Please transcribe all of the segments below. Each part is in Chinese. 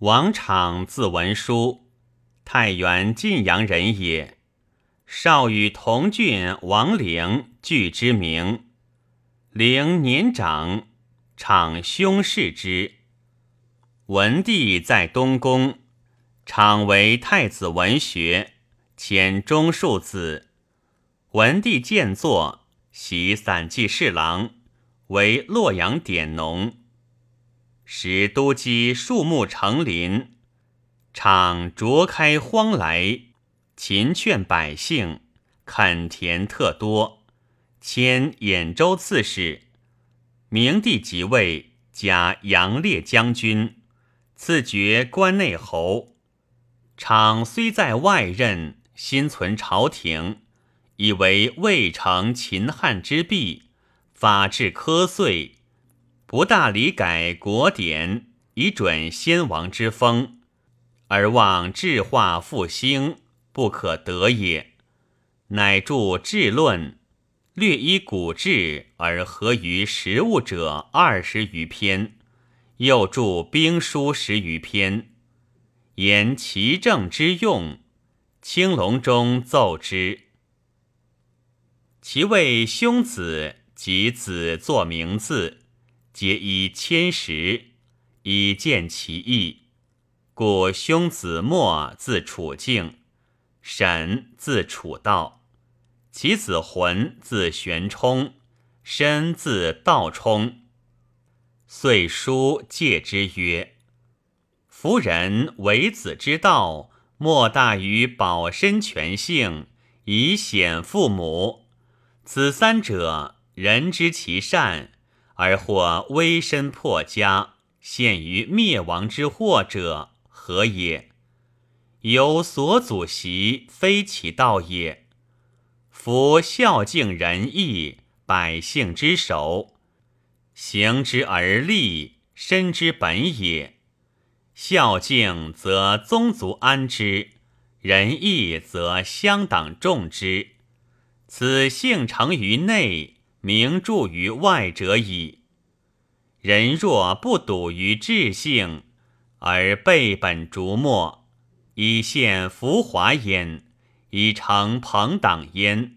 王昶字文书，太原晋阳人也。少与同郡王陵俱之名。陵年长，昶兄视之。文帝在东宫，昶为太子文学，迁中庶子。文帝见作，袭散骑侍郎，为洛阳典农。时都积树木成林，场卓开荒来，勤劝百姓，垦田特多，迁兖州刺史。明帝即位，加杨烈将军，赐爵关内侯。场虽在外任，心存朝廷，以为未成秦汉之弊，法治苛碎。不大理改国典，以准先王之风，而望治化复兴，不可得也。乃著《治论》，略依古志而合于实务者二十余篇，又著兵书十余篇，言其政之用。青龙中奏之，其为兄子及子作名字。皆以千石，以见其意。故兄子墨自楚敬，沈自楚道，其子浑自玄冲，申自道冲。遂书戒之曰：“夫人为子之道，莫大于保身全性，以显父母。此三者，人知其善。”而或危身破家，陷于灭亡之祸者何也？有所祖习，非其道也。夫孝敬仁义，百姓之首，行之而立，身之本也。孝敬则宗族安之，仁义则乡党重之。此性成于内。名著于外者矣。人若不笃于志性，而背本逐末，以现浮华焉，以成朋党焉。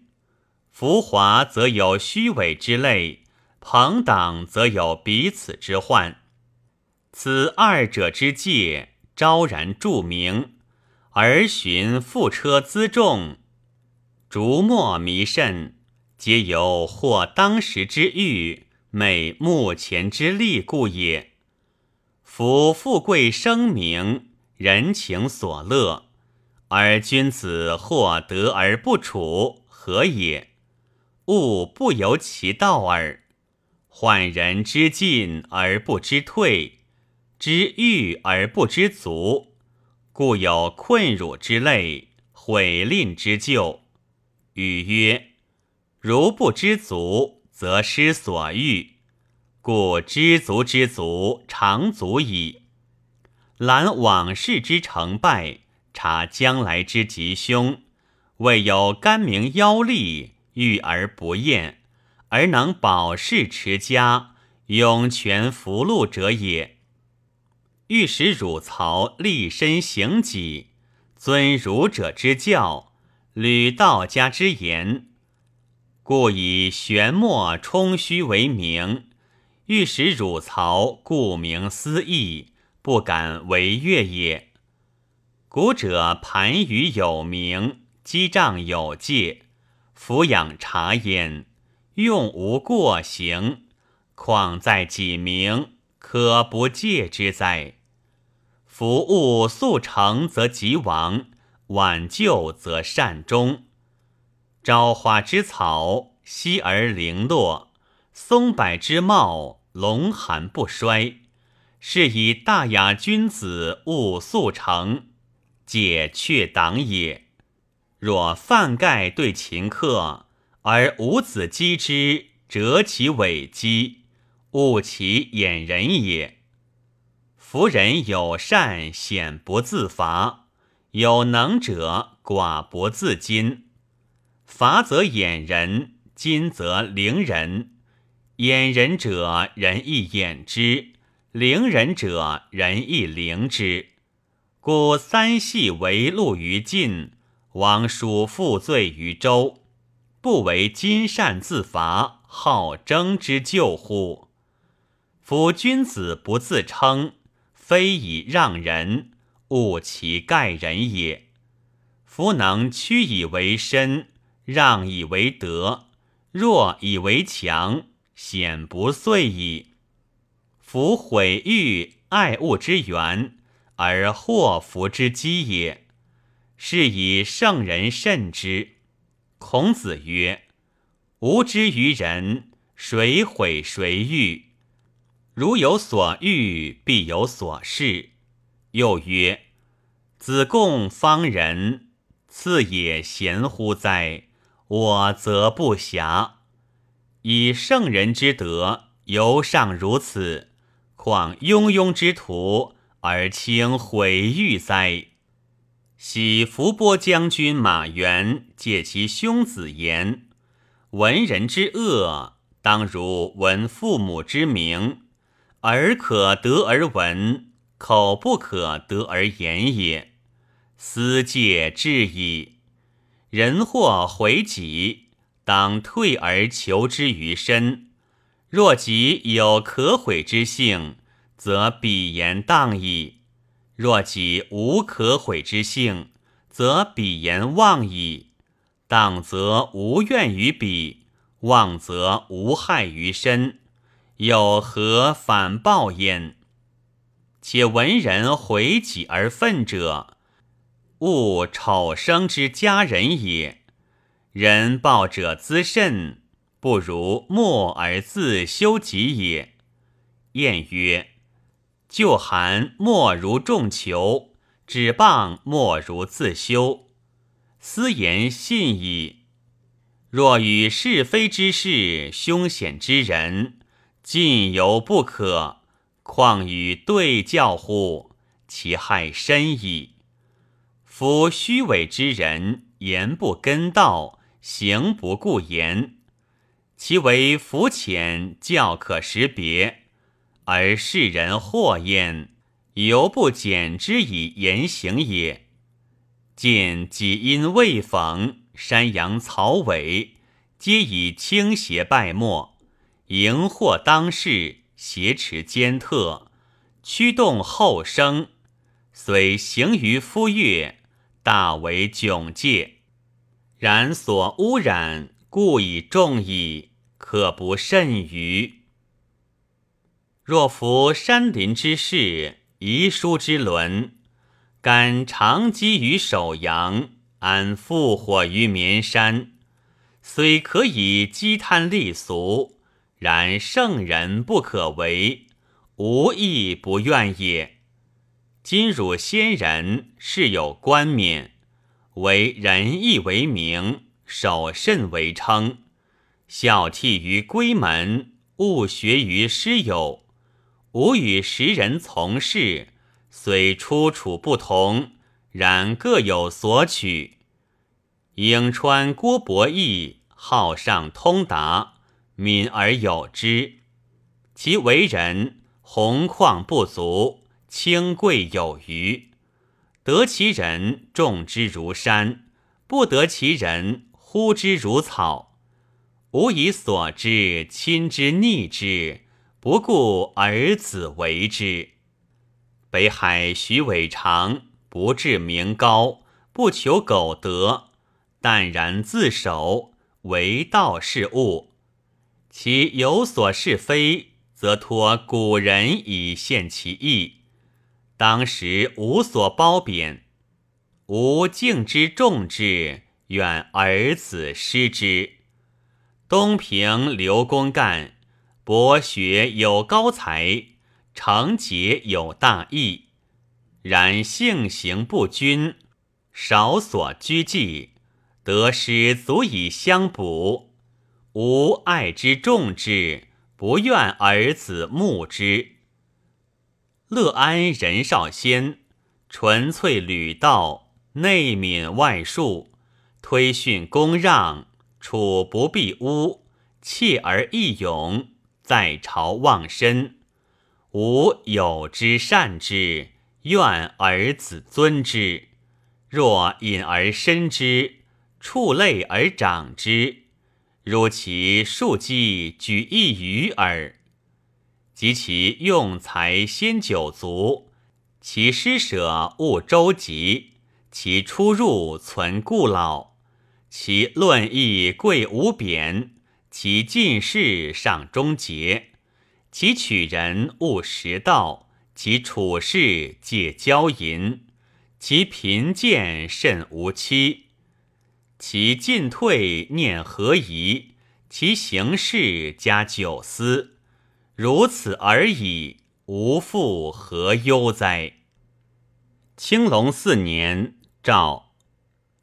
浮华则有虚伪之类，朋党则有彼此之患。此二者之界，昭然著明，而寻覆车辎重，逐末弥甚。皆由或当时之欲，美目前之利故也。夫富贵声名，人情所乐，而君子或得而不处，何也？物不由其道耳。患人之进而不知退，知欲而不知足，故有困辱之累，毁吝之咎。语曰。如不知足，则失所欲；故知足之足，常足矣。览往事之成败，察将来之吉凶，未有甘明邀力，欲而不厌，而能保世持家，永全福禄者也。欲使汝曹立身行己，尊儒者之教，履道家之言。故以玄墨充虚为名，欲使汝曹顾名思义，不敢违越也。古者盘盂有名，击杖有戒，俯仰察焉，用无过行，况在己名，可不戒之哉？夫物速成则吉亡，挽救则善终。朝花之草，稀而零落；松柏之茂，龙寒不衰。是以大雅君子勿速成，解却党也。若范盖对秦客，而伍子击之，折其尾击，误其掩人也。夫人有善，显不自伐；有能者，寡不自矜。罚则掩人，今则凌人。掩人者，人亦掩之；凌人者，人亦凌之。故三系为戮于晋，王叔负罪于周，不为金善自伐，好争之救乎？夫君子不自称，非以让人，勿其盖人也。夫能屈以为身，让以为德，弱以为强，显不遂矣。夫毁誉爱物之源。而祸福之基也，是以圣人慎之。孔子曰：“吾之于人，谁毁谁欲？如有所欲，必有所事。”又曰：“子贡方人，次也贤乎哉？我则不暇。以圣人之德，犹尚如此，况庸庸之徒？”而轻毁誉哉？喜伏波将军马援借其兄子言：“闻人之恶，当如闻父母之名。耳可得而闻，口不可得而言也。思戒至矣。人或毁己，当退而求之于身。若己有可毁之性。”则彼言当矣。若己无可毁之性，则彼言妄矣。当则无怨于彼，妄则无害于身，有何反报焉？且闻人毁己而愤者，勿丑生之家人也。人报者滋甚，不如默而自修己也。晏曰。就寒莫如众求，指棒莫如自修。斯言信矣。若与是非之事、凶险之人，尽犹不可，况与对教乎？其害深矣。夫虚伪之人，言不根道，行不顾言，其为浮浅，教可识别。而世人祸焉，犹不减之以言行也。见己因未逢，山阳草尾，皆以倾斜败没，迎惑当世，挟持奸特，驱动后生，虽行于夫月，大为窘介。然所污染，故以重矣，可不甚于。若服山林之事，遗书之伦，敢长积于首阳，安复火于绵山。虽可以积贪立俗，然圣人不可为，无亦不愿也。今汝先人是有冠冕，为仁义为名，守慎为称，孝悌于闺门，务学于师友。吾与时人从事，虽出处不同，然各有所取。颍川郭伯义好上通达，敏而有之。其为人宏旷不足，清贵有余。得其人，重之如山；不得其人，呼之如草。吾以所知，亲之逆之。不顾儿子为之。北海徐伟长不至名高，不求苟得，淡然自守，为道是物。其有所是非，则托古人以献其意。当时无所褒贬，吾敬之重之，愿儿子失之。东平刘公干。博学有高才，成节有大义，然性行不均，少所居忌，得失足以相补。吾爱之重之，不愿儿子慕之。乐安人少先，纯粹履道，内敏外恕，推训公让，处不避污，弃而易勇。在朝忘身，吾有之善之，愿而子尊之。若隐而深之，触类而长之，如其庶几举一隅耳。及其用才先九足，其施舍勿周急，其出入存故老，其论议贵无贬，其进士上忠节，其取人务实道，其处事戒骄淫。其贫贱甚无期，其进退念何宜？其行事加九思，如此而已，无复何忧哉？青龙四年，诏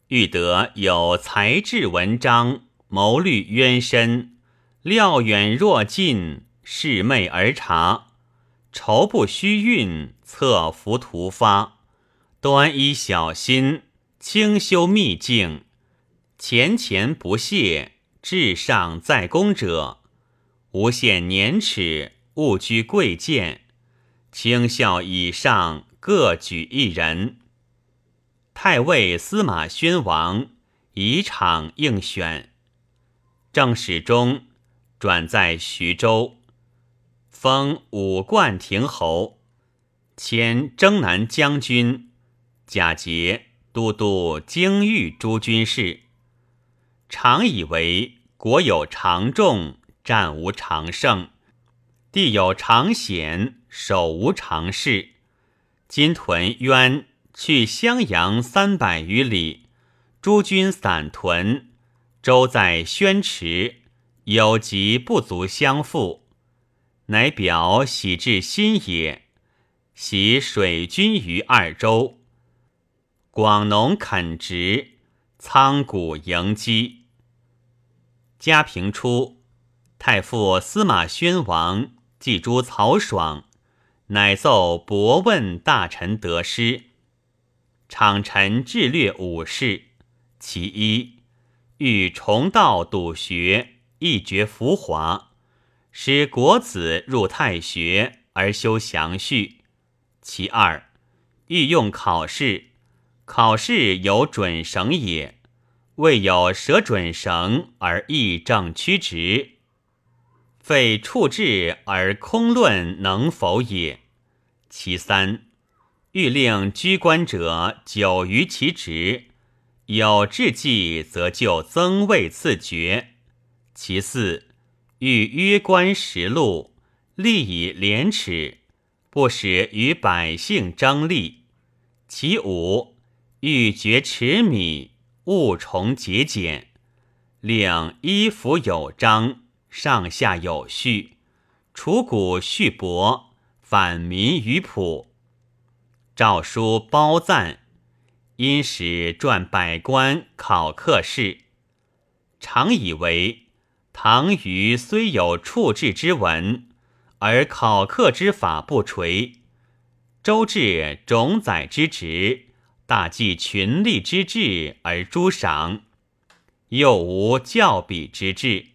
欲得有才智文章，谋虑渊深，料远若近，视昧而察，筹不虚运，策服图发。端依小心，清修秘境，前前不懈，至上在公者，无限年齿，勿居贵贱。清孝以上各举一人。太尉司马宣王以场应选，正史中转在徐州，封武冠亭侯，迁征南将军。贾节都督京豫诸军事，常以为国有常重，战无常胜；地有常险，守无常势。今屯渊去襄阳三百余里，诸军散屯，舟在宣池，有疾不足相负，乃表喜至新也。喜水军于二州。广农垦殖，仓谷迎击。嘉平初，太傅司马宣王祭诸曹爽，乃奏博问大臣得失。场臣智略五事，其一欲重道笃学，一绝浮华，使国子入太学而修详序；其二欲用考试。考试有准绳也，未有舍准绳而议正曲直，废处置而空论能否也？其三，欲令居官者久于其职，有志计则就增位赐爵。其四，欲约官实禄，利以廉耻，不使与百姓争利。其五。欲绝持米，勿重节俭，令衣服有章，上下有序，楚古序帛，反民于朴。诏书褒赞，因使撰百官考课事。常以为唐虞虽有处置之文，而考课之法不垂。周至种宰之职。大计群力之志而诛赏，又无教比之志。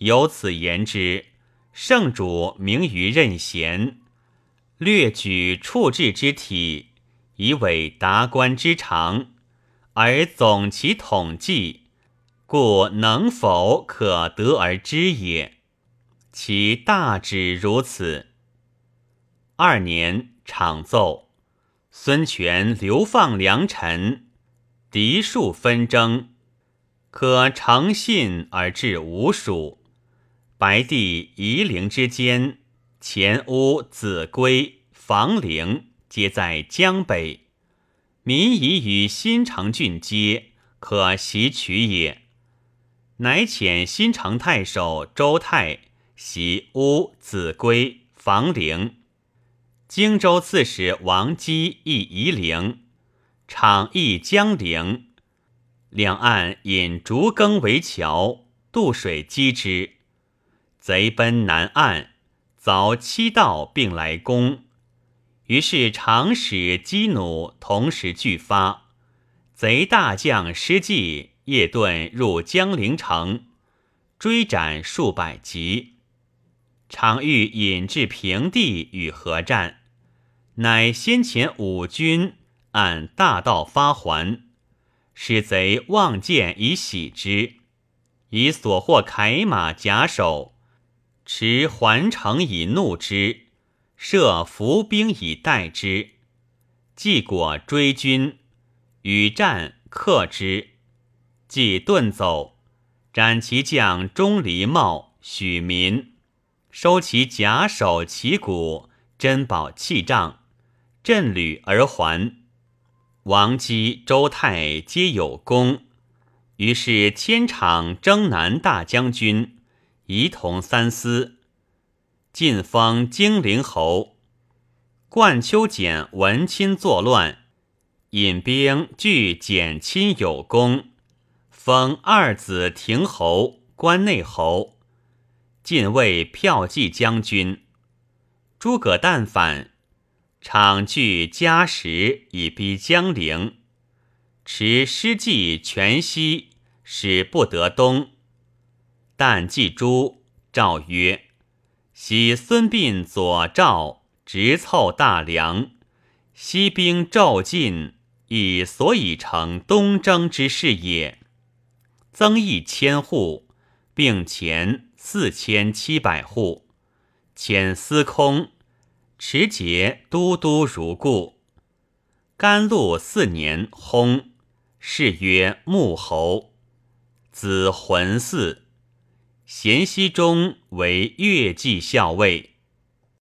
由此言之，圣主明于任贤，略举处置之体，以为达官之长，而总其统计，故能否可得而知也。其大旨如此。二年，常奏。孙权流放良臣，嫡庶纷争，可诚信而治吴蜀。白帝夷陵之间，前乌、子规、房陵皆在江北，民夷与新城郡接，可袭取也。乃遣新城太守周泰袭乌、子规、房陵。荆州刺史王基亦夷陵，场邑江陵，两岸引竹耕为桥，渡水击之。贼奔南岸，凿七道并来攻。于是长使击弩同时俱发，贼大将失计，夜遁入江陵城，追斩数百级。常欲引至平地与合战，乃先前五军按大道发还，使贼望见以喜之，以所获铠马甲首，持环城以怒之，设伏兵以待之。既果追军，与战克之，既遁走，斩其将钟离茂、许民。收其甲首、旗鼓、珍宝器仗，振旅而还。王姬、周泰皆有功，于是千场征南大将军，仪同三司，晋封精陵侯。冠丘简闻亲作乱，引兵拒简亲有功，封二子亭侯、关内侯。晋位骠骑将军诸葛诞反，场据嘉实以逼江陵，持师计全西，使不得东。但季诸诏曰：“喜孙膑左赵，直凑大梁，西兵骤进，以所以成东征之势也。增邑千户，并前。”四千七百户，遣司空持节都督如故。甘露四年薨，谥曰穆侯，子浑嗣。咸熙中为乐季校尉。